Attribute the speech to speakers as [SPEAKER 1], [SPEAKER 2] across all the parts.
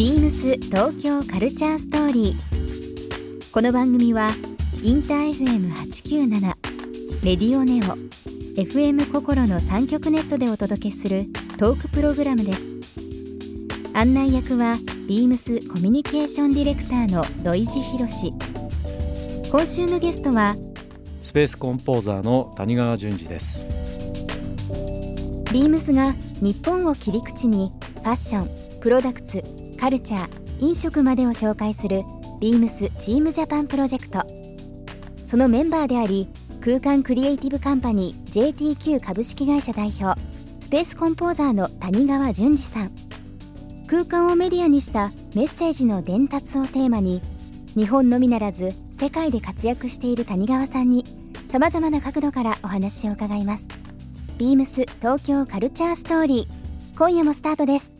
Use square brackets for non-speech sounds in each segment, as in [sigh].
[SPEAKER 1] ビームス東京カルチャーストーリー。この番組はインター FM897 レディオネオ FM 心の三極ネットでお届けするトークプログラムです。案内役はビームスコミュニケーションディレクターの土井博志。今週のゲストは
[SPEAKER 2] スペースコンポーザーの谷川淳二です
[SPEAKER 1] ビームスが日本を切り口にファッション、プロダクツ、カルチャー、飲食までを紹介するビームスチームジャパンプロジェクト。そのメンバーであり空間クリエイティブカンパニー JTQ 株式会社代表スペースコンポーザーの谷川淳二さん。空間をメディアにしたメッセージの伝達をテーマに日本のみならず世界で活躍している谷川さんにさまざまな角度からお話を伺います。ビームス東京カルチャーストーリー今夜もスタートです。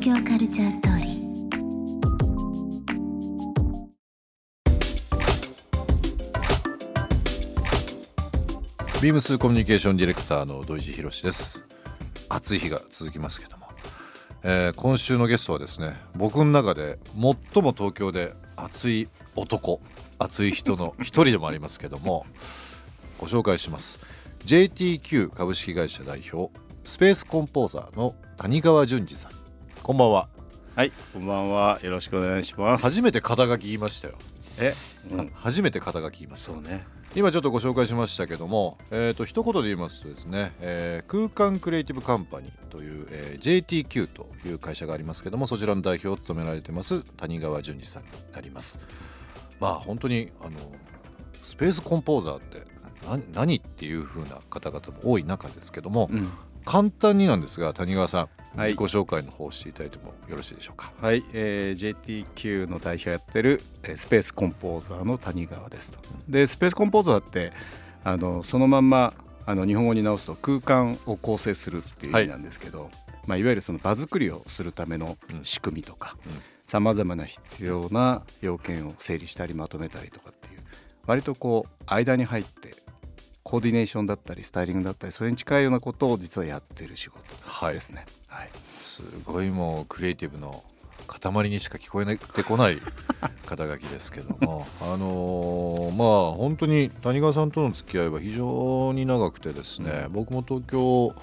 [SPEAKER 3] 東京カルチャーストーリー。
[SPEAKER 4] ビームスコミュニケーションディレクターの土井博志です。暑い日が続きますけども、えー今週のゲストはですね僕の中で最も東京で熱い男熱い人の一人でもありますけどもご紹介します。JTQ 株式会社代表スペースコンポーザーの谷川淳二さん。こんばんは。
[SPEAKER 2] はい。こんばんは。よろしくお願いします。
[SPEAKER 4] 初めて肩書き言いましたよ、
[SPEAKER 2] え、うん、
[SPEAKER 4] 初めて肩書き言いました。
[SPEAKER 2] そうね。
[SPEAKER 4] 今ちょっとご紹介しましたけども、えー、と一言で言いますとですね、えー空間クリエイティブカンパニーという、えー JTQ という会社がありますけどもそちらの代表を務められてます谷川淳二さんになります。まあ本当にあのスペースコンポーザーってな何っていう風な方々も多い中ですけども、
[SPEAKER 2] うん。
[SPEAKER 4] 簡単になんですが谷川さん、
[SPEAKER 2] はい
[SPEAKER 4] 自己紹介の方をしていただいてもよろしいでしょうか。
[SPEAKER 2] はい、えー、JTQ の代表やってるえースペースコンポーザーの谷川ですと。でスペースコンポーザーってあのそのまんまあの日本語に直すと空間を構成するっていう意味なんですけど、いまあ、いわゆるその場作りをするための仕組みとかさまざまな必要な要件を整理したりまとめたりとかっていう割とこう間に入ってコーディネーションだったりスタイリングだったりそれに近いようなことを実はやってる仕事ですね。はい
[SPEAKER 4] すごいもうクリエイティブの塊にしか聞こえてこない肩書きですけども。[laughs] あのーまあ本当に谷川さんとの付き合いは非常に長くてですね、僕も東京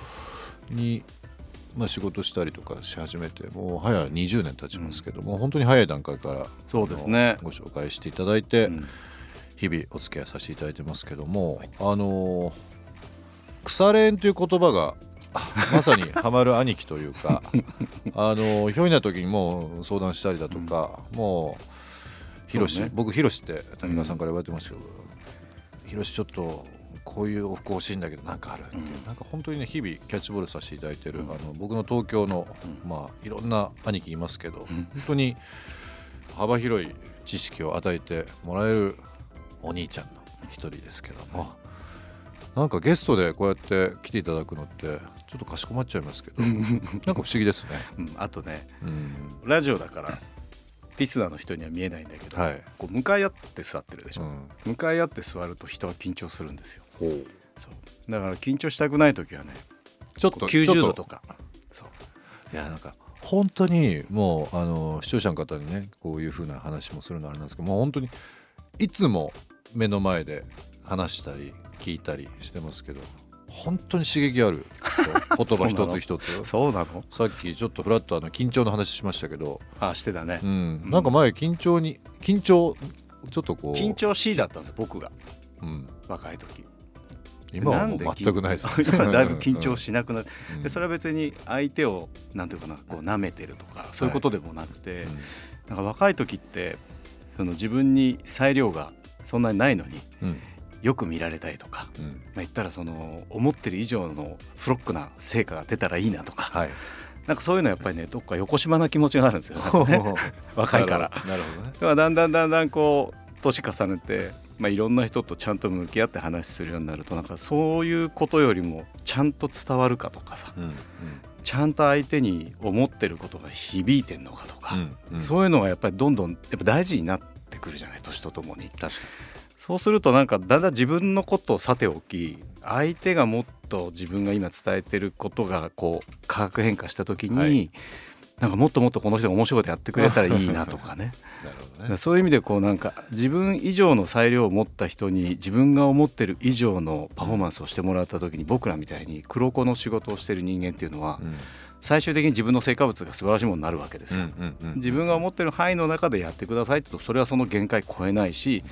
[SPEAKER 4] に、まあ、仕事したりとかし始めてもう早20年経ちますけども、本当に早い段階から
[SPEAKER 2] そうですね。
[SPEAKER 4] ご紹介していただいて、
[SPEAKER 2] ん。
[SPEAKER 4] 日々お付き合いさせていただいてますけども、あのー腐れ縁という言葉がまさにハマる兄貴というかあのひょいな時にもう相談したりだとか、もうひろし、
[SPEAKER 2] そうね。
[SPEAKER 4] 僕ひろしって谷川さんから言われてますけどひろしちょっとこういうお服欲しいんだけどなんかあるっていう、なんか本当にね日々キャッチボールさせていただいてる、あの僕の東京の、まあいろんな兄貴いますけど、本当に幅広い知識を与えてもらえるお兄ちゃんの一人ですけども。なんかゲストでこうやって来ていただくのってちょっとかしこまっちゃいますけど [laughs] なんか不思議ですね。
[SPEAKER 2] うん、あとね
[SPEAKER 4] うん、
[SPEAKER 2] ラジオだからリスナーの人には見えないんだけど、
[SPEAKER 4] はい。
[SPEAKER 2] こう向かい合って座ってるでしょ、
[SPEAKER 4] うん。
[SPEAKER 2] 向かい合って座ると人は緊張するんですよ。そう。だから緊張したくない時はね
[SPEAKER 4] ちょっと
[SPEAKER 2] 90
[SPEAKER 4] ちょっ
[SPEAKER 2] 度とか。そう。
[SPEAKER 4] いやなんか本当にもうあの視聴者の方にねこういう風な話もするのはあれなんですけどもう本当にいつも目の前で話したり聞いたりしてますけど本当に刺激ある。[laughs] 言葉一つ一つ。
[SPEAKER 2] そうなの？
[SPEAKER 4] さっきちょっとフラッとあの緊張の話しましたけど、
[SPEAKER 2] あしてたね、
[SPEAKER 4] うん、なんか前緊張に緊張ちょっとこう。
[SPEAKER 2] 緊張しいだったんですよ僕が。
[SPEAKER 4] うん、
[SPEAKER 2] 若い時。
[SPEAKER 4] 今はもう全くないです [laughs]
[SPEAKER 2] 今だいぶ緊張しなくなって、
[SPEAKER 4] うん。
[SPEAKER 2] でそれは別に相手をなんていうかなこう舐めてるとかそういうことでもなくて、なんか若い時ってその自分に裁量がそんなにないのに
[SPEAKER 4] うん。
[SPEAKER 2] いよく見られたいとか、
[SPEAKER 4] うん。
[SPEAKER 2] まあ、言ったらその思ってる以上のフロックな成果が出たらいいなとか、
[SPEAKER 4] はい。
[SPEAKER 2] なんかそういうのはやっぱりねどっか横島な気持ちがあるんですよね。[laughs] 若いから。
[SPEAKER 4] なるほどね。
[SPEAKER 2] だだんだんだんだんこう年重ねて、まあ、いろんな人とちゃんと向き合って話するようになるとなんかそういうことよりもちゃんと伝わるかとかさ
[SPEAKER 4] うんうん。
[SPEAKER 2] ちゃんと相手に思ってることが響いてんのかとか、
[SPEAKER 4] うんうん。
[SPEAKER 2] そういうのがやっぱりどんどんやっぱ大事になってくるじゃない年とともに。
[SPEAKER 4] 確か
[SPEAKER 2] そうするとなんかだんだん自分のことをさておき相手がもっと自分が今伝えてることがこう化学変化した時に、
[SPEAKER 4] はい。
[SPEAKER 2] なんかもっともっとこの人が面白いことやってくれたらいいなとかね。
[SPEAKER 4] に [laughs] なるほどね。
[SPEAKER 2] そういう意味でこうなんか自分以上の裁量を持った人に自分が思ってる以上のパフォーマンスをしてもらった時に僕らみたいに黒子の仕事をしてる人間っていうのは
[SPEAKER 4] うん。
[SPEAKER 2] 最終的に自分の成果物が素晴らしいものになるわけですよ。自分が思ってる範囲の中でやってくださいって言うとそれはその限界超えないし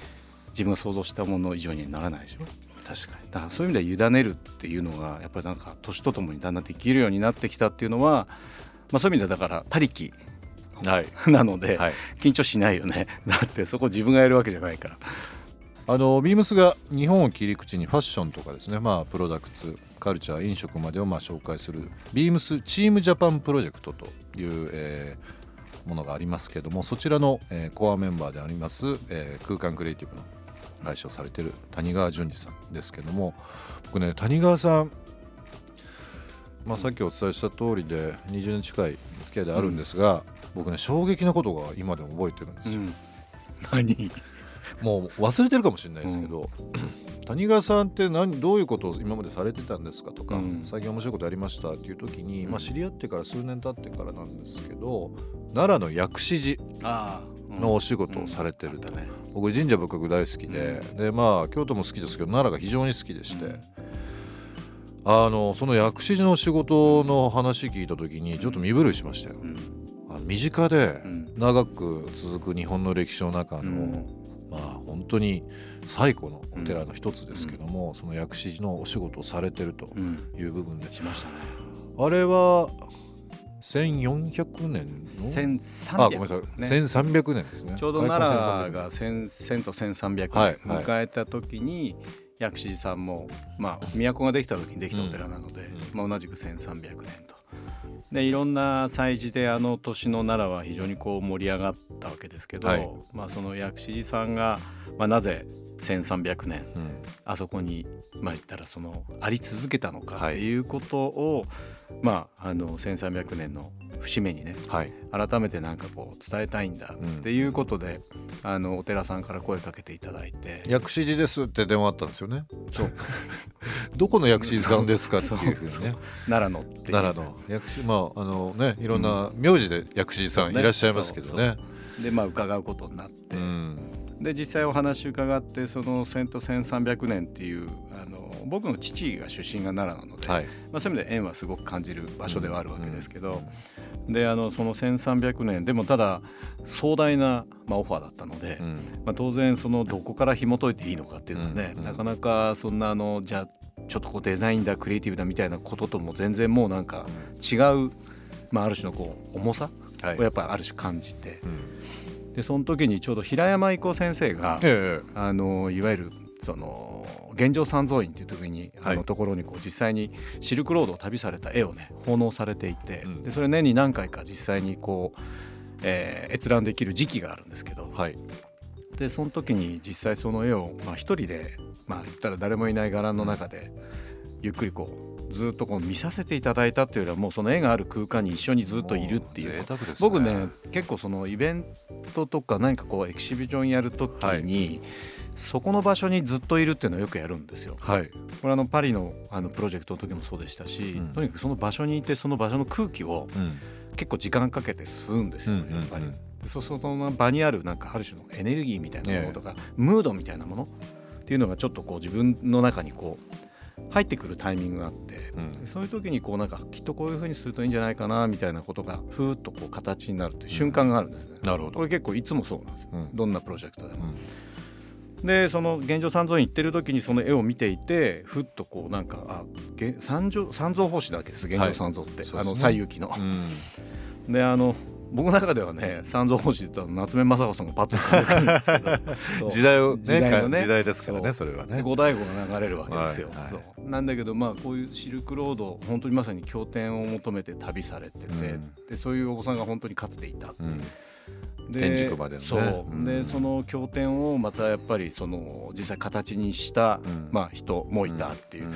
[SPEAKER 2] 自分が想像したもの以上にはならないでしょ。
[SPEAKER 4] 確かに。
[SPEAKER 2] だからそういう意味では委ねるっていうのがやっぱりなんか年とともにだんだんできるようになってきたっていうのは、まあ、そういう意味ではだから他力
[SPEAKER 4] はい。[laughs]
[SPEAKER 2] なので、
[SPEAKER 4] はい。
[SPEAKER 2] 緊張しないよね。[laughs] だってそこ自分がやるわけじゃないから。
[SPEAKER 4] あのビームスが日本を切り口にファッションとかですね。まあプロダクツカルチャー飲食までをまあ紹介するビームスチームジャパンプロジェクトという、えーものがありますけどもそちらの、えーコアメンバーであります、えー空間クリエイティブの会社をされている谷川淳二さんですけども僕ね谷川さんまあ、さっきお伝えした通りで20年近い付き合いであるんですが、僕ね衝撃なことが今でも覚えてるんですよ。
[SPEAKER 2] 何？
[SPEAKER 4] もう忘れてるかもしれないですけど、[clears throat] 谷川さんって何どういうことを今までされてたんですかとか、
[SPEAKER 2] うん。
[SPEAKER 4] 最近面白いことやりましたっていう時に、
[SPEAKER 2] うん。
[SPEAKER 4] まあ、知り合ってから数年経ってからなんですけど奈良の薬師寺。
[SPEAKER 2] ああ
[SPEAKER 4] のお仕事をされてると、
[SPEAKER 2] だね
[SPEAKER 4] 僕神社仏閣大好きで、でまあ京都も好きですけど奈良が非常に好きでして、あのその薬師寺の仕事の話聞いた時にちょっと身震いしましたよ。
[SPEAKER 2] うん。
[SPEAKER 4] あの身近で
[SPEAKER 2] うん。
[SPEAKER 4] 長く続く日本の歴史の中の、
[SPEAKER 2] うん。
[SPEAKER 4] まあ本当に最古のお寺の一つですけども、その薬師寺のお仕事をされてると
[SPEAKER 2] うん。
[SPEAKER 4] いう部分で、
[SPEAKER 2] しましたね。
[SPEAKER 4] あれは1400年の
[SPEAKER 2] ？1300
[SPEAKER 4] あごめんなさい、
[SPEAKER 2] ね。
[SPEAKER 4] 1300年ですね。
[SPEAKER 2] ちょうど
[SPEAKER 4] 開
[SPEAKER 2] 奈
[SPEAKER 4] 墾
[SPEAKER 2] 良が 1000, 1000と1300
[SPEAKER 4] はい
[SPEAKER 2] 年迎えた時に薬師寺さんも、まあ、都ができた時にできたお寺なので、まあ、同じく1300年と。でいろんな祭事であの年の奈良は非常にこう盛り上がったわけですけど、
[SPEAKER 4] はい。
[SPEAKER 2] まあ、その薬師寺さんが、まあ、なぜ1300年。
[SPEAKER 4] うん。
[SPEAKER 2] あそこにまあ言ったらそのあり続けたのか
[SPEAKER 4] はい。
[SPEAKER 2] っていうことを、まああの1300年の節目にね
[SPEAKER 4] はい。
[SPEAKER 2] 改めてなんかこう伝えたいんだっていうことで、あのお寺さんから声かけていただいて。
[SPEAKER 4] 薬師寺ですって電話あったんですよね。
[SPEAKER 2] そう。[laughs]
[SPEAKER 4] どこの薬師寺さんですかっていうふうにね。
[SPEAKER 2] 奈良のっていう。
[SPEAKER 4] 奈良の。薬師まああのねいろんな名字で薬師寺さんいらっしゃいますけどね。
[SPEAKER 2] でまあ伺うことになって、
[SPEAKER 4] うん
[SPEAKER 2] で実際お話伺ってその1000と1300年っていうあの僕の父が出身が奈良なので、
[SPEAKER 4] はい。
[SPEAKER 2] まあ、そういう意味で縁はすごく感じる場所ではあるわけですけど、であのその1300年でもただ壮大な、まあ、オファーだったので、
[SPEAKER 4] うん。
[SPEAKER 2] まあ、当然そのどこから紐解いていいのかっていうのはね、
[SPEAKER 4] うんうん
[SPEAKER 2] なかなかそんなあのじゃあちょっとこうデザインだクリエイティブだみたいなこととも全然もうなんか違う、まあ、ある種のこう重さ
[SPEAKER 4] はい。
[SPEAKER 2] をやっぱりある種感じて、
[SPEAKER 4] うん
[SPEAKER 2] でその時にちょうど平山郁夫先生が、
[SPEAKER 4] ええ。
[SPEAKER 2] あのいわゆるその現状三蔵院っていう時にあ
[SPEAKER 4] はい。
[SPEAKER 2] のところにこう実際にシルクロードを旅された絵をね奉納されていて、
[SPEAKER 4] うん。
[SPEAKER 2] でそれ年に何回か実際にこう、えー閲覧できる時期があるんですけど
[SPEAKER 4] はい。
[SPEAKER 2] でその時に実際その絵をまあ一人でまあ言ったら誰もいない伽藍の中でゆっくりこうずっとこう見させていただいたっていうよりはもうその絵がある空間に一緒にずっといるっていう。
[SPEAKER 4] ね。
[SPEAKER 2] 僕ね結構そのイベントとか何かこうエキシビジョンやる時に、そこの場所にずっといるっていうのをよくやるんですよ。
[SPEAKER 4] はい。
[SPEAKER 2] これあのパリのあのプロジェクトの時もそうでしたし、
[SPEAKER 4] うん。
[SPEAKER 2] とにかくその場所にいてその場所の空気を
[SPEAKER 4] うん。
[SPEAKER 2] 結構時間かけて吸うんですよね、やっぱり。でそその場にあるなんかある種のエネルギーみたいなものとか、ムードみたいなものっていうのがちょっとこう自分の中にこう入ってくるタイミングがあって、
[SPEAKER 4] うん。
[SPEAKER 2] でそういう時にこうなんかきっとこういうふうにするといいんじゃないかなみたいなことがふーっとこう形になるっていう瞬間があるんですね。
[SPEAKER 4] なるほど。
[SPEAKER 2] これ結構いつもそうなんですよ、
[SPEAKER 4] うん。
[SPEAKER 2] どんなプロジェクトでも。
[SPEAKER 4] うん。
[SPEAKER 2] でその現状三蔵院行ってる時にその絵を見ていてふっとこうなんかあげ三蔵三蔵法師だわけです現状三蔵って、あの
[SPEAKER 4] そうですね。
[SPEAKER 2] 西遊記の。
[SPEAKER 4] うん。
[SPEAKER 2] であの僕の中ではね三蔵法師って言ったら夏目雅子さんがパッと浮かんでくるんですけど [laughs]
[SPEAKER 4] 時代をね
[SPEAKER 2] 時代のね。
[SPEAKER 4] 時代ですからね
[SPEAKER 2] そ
[SPEAKER 4] れはね。
[SPEAKER 2] 五醍醐が流れるわけですよ、
[SPEAKER 4] はいはい。
[SPEAKER 2] なんだけどまあこういうシルクロード本当にまさに経典を求めて旅されてて、
[SPEAKER 4] うん。
[SPEAKER 2] でそういうお子さんが本当にかつていたって。いう
[SPEAKER 4] うん。
[SPEAKER 2] で
[SPEAKER 4] 天竺までのね。
[SPEAKER 2] そでその経典をまたやっぱりその実際形にした、
[SPEAKER 4] うん。
[SPEAKER 2] まあ、人もいたっていう、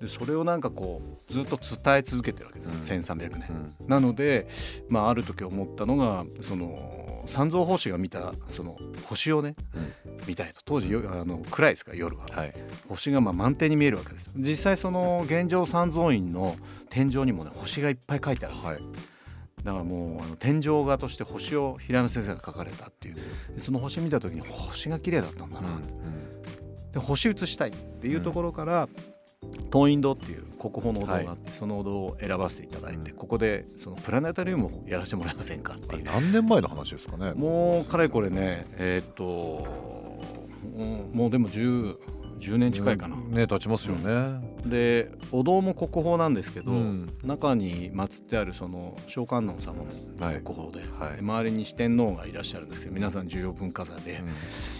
[SPEAKER 2] でそれをなんかこうずっと伝え続けてるわけです、
[SPEAKER 4] うん。
[SPEAKER 2] 1300年、
[SPEAKER 4] うん。
[SPEAKER 2] なので、まあ、ある時思ったのがその三蔵法師が見たその星をね、
[SPEAKER 4] うん。
[SPEAKER 2] 見たいと。当時よあの暗いですから夜は、
[SPEAKER 4] はい。
[SPEAKER 2] 星がまあ満天に見えるわけです。実際その現状三蔵院の天井にもね星がいっぱい書いてあるんです。よ、
[SPEAKER 4] はい。
[SPEAKER 2] だからもうあの天井画として星を平山先生が描かれたっていう。でその星見た時に星が綺麗だったんだな、で星写したいっていうところから、東院堂っていう国宝のお堂があって、そのお堂を選ばせていただいて、
[SPEAKER 4] うん。
[SPEAKER 2] ここでそのプラネタリウムをやらせてもらえませんかっていう。
[SPEAKER 4] 何年前の話ですかね
[SPEAKER 2] もうかれこれねえーっとうんもうでも 10, 10年近いかな、
[SPEAKER 4] うん。ね経ちますよね。
[SPEAKER 2] でお堂も国宝なんですけど、
[SPEAKER 4] うん。
[SPEAKER 2] 中に祀ってあるその小観音様の
[SPEAKER 4] はい。
[SPEAKER 2] 国宝で,、
[SPEAKER 4] はい。
[SPEAKER 2] で周りに四天王がいらっしゃるんですけど皆さん重要文化財で、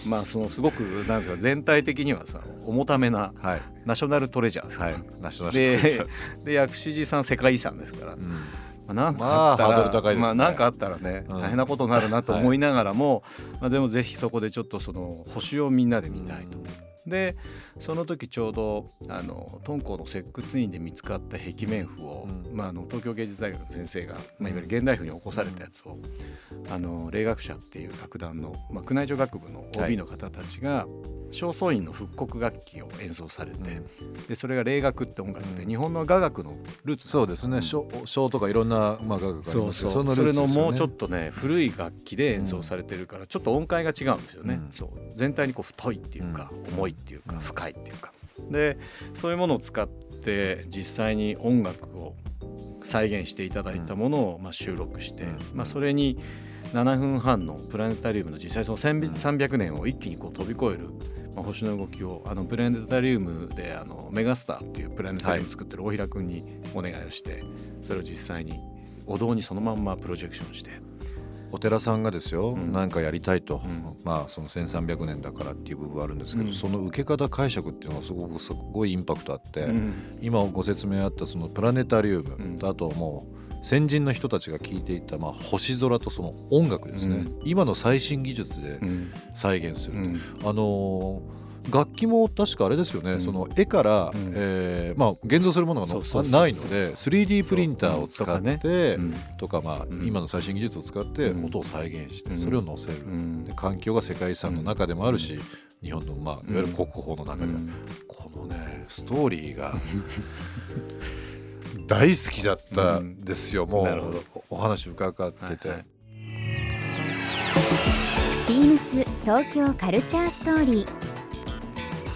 [SPEAKER 2] まあそのすごくなんですか全体的にはさ重ためな
[SPEAKER 4] はい。
[SPEAKER 2] ナショナルトレジャーですか。ら、
[SPEAKER 4] はい。ナショナルトレジャ
[SPEAKER 2] で
[SPEAKER 4] ーです。
[SPEAKER 2] で薬師寺さん世界遺産ですから、
[SPEAKER 4] うん。
[SPEAKER 2] まあ、なんかあったら、
[SPEAKER 4] まあ
[SPEAKER 2] なんかあったらね、
[SPEAKER 4] うん。
[SPEAKER 2] 大変なことになるなと思いながらも、まあ、でもぜひそこでちょっとその星をみんなで見たいと。でその時ちょうどあの敦煌の石窟院で見つかった壁面譜を、
[SPEAKER 4] うん。
[SPEAKER 2] まあ、あの東京芸術大学の先生が、まあ、いわゆる現代譜に起こされたやつを、あの霊学者っていう楽団の、まあ、宮内庁学部の OB の方たちが、正倉院の復刻楽器を演奏されて、でそれが霊楽って音楽で、
[SPEAKER 4] うん。
[SPEAKER 2] 日本の雅楽のルーツ
[SPEAKER 4] そうですね。小小とかいろんなまあ楽がありますけどのルーツね。
[SPEAKER 2] それのもうちょっとね古い楽器で演奏されてるからちょっと音階が違うんですよね、
[SPEAKER 4] うん
[SPEAKER 2] そう。全体にこう太いっていうか、
[SPEAKER 4] うん。
[SPEAKER 2] 重いっていうか、
[SPEAKER 4] うん。
[SPEAKER 2] 深いっていうか。でそういうものを使って実際に音楽を再現していただいたものをまあ収録して、
[SPEAKER 4] うん。
[SPEAKER 2] まあ、それに7分半のプラネタリウムの実際その1300年を一気にこう飛び越える、まあ、星の動きをあのプラネタリウムであのメガスターっていうプラネタリウム作ってる大平君にお願いをしてそれを実際にお堂にそのまんまプロジェクションして
[SPEAKER 4] お寺さんがですよ、
[SPEAKER 2] ん。
[SPEAKER 4] なんかやりたいと、
[SPEAKER 2] ん。
[SPEAKER 4] まあその1300年だからっていう部分はあるんですけど、
[SPEAKER 2] うん。
[SPEAKER 4] その受け方解釈っていうのがすごくすごいインパクトあって、
[SPEAKER 2] うん。
[SPEAKER 4] 今ご説明あったそのプラネタリウム、
[SPEAKER 2] うん。
[SPEAKER 4] とあともう先人の人たちが聞いていたまあ星空とその音楽ですね、
[SPEAKER 2] うん。
[SPEAKER 4] 今の最新技術で
[SPEAKER 2] うん。
[SPEAKER 4] 再現する、
[SPEAKER 2] うん。
[SPEAKER 4] あのー楽器も確かあれですよね、
[SPEAKER 2] ん。
[SPEAKER 4] その絵から、
[SPEAKER 2] ん。
[SPEAKER 4] えーまあ、現像するものがの
[SPEAKER 2] そうそうそうそう。
[SPEAKER 4] ないので 3D プリンターを使って
[SPEAKER 2] うん。
[SPEAKER 4] とかまあ
[SPEAKER 2] うん。
[SPEAKER 4] 今の最新技術を使って
[SPEAKER 2] うん。
[SPEAKER 4] 音を再現して
[SPEAKER 2] うん。
[SPEAKER 4] それを載せる、
[SPEAKER 2] うん。
[SPEAKER 4] で環境が世界遺産の中でもあるし、日本のまあいわゆる国宝の中では、
[SPEAKER 2] うん。
[SPEAKER 4] このねストーリーが [laughs] 大好きだったん。ですよ、もうお話伺ってて、
[SPEAKER 2] はいはい。
[SPEAKER 1] ビームス東京カルチャーストーリー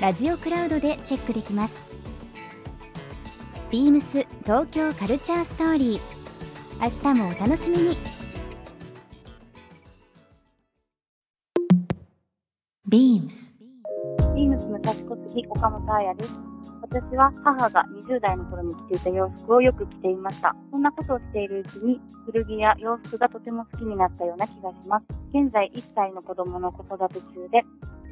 [SPEAKER 1] ラジオクラウドでチェックできますビームス東京カルチャーストーリー明日もお楽しみに
[SPEAKER 3] ビームス
[SPEAKER 5] ビームスの賢次岡本彩です。私は母が20代の頃に着ていた洋服をよく着ていました。そんなことをしているうちに古着や洋服がとても好きになったような気がします。現在1歳の子供の子育て中で、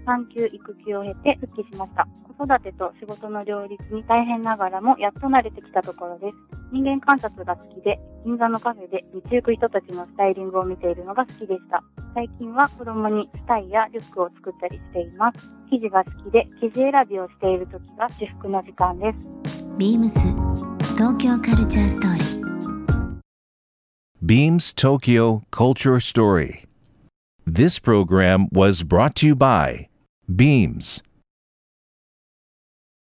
[SPEAKER 5] 産休育休を経て復帰しました。子育てと仕事の両立に大変ながらもやっと慣れてきたところです。人間観察が好きで、銀座のカフェで道行く人たちのスタイリングを見ているのが好きでした。最近は子供にスタイやリュックを作ったりしています。生地が好きで生地選びをしている時が至福の時間です。
[SPEAKER 3] ビームス東京カルチャーストーリー
[SPEAKER 6] Beams Tokyo Culture Story. This program was brought to you by Beams.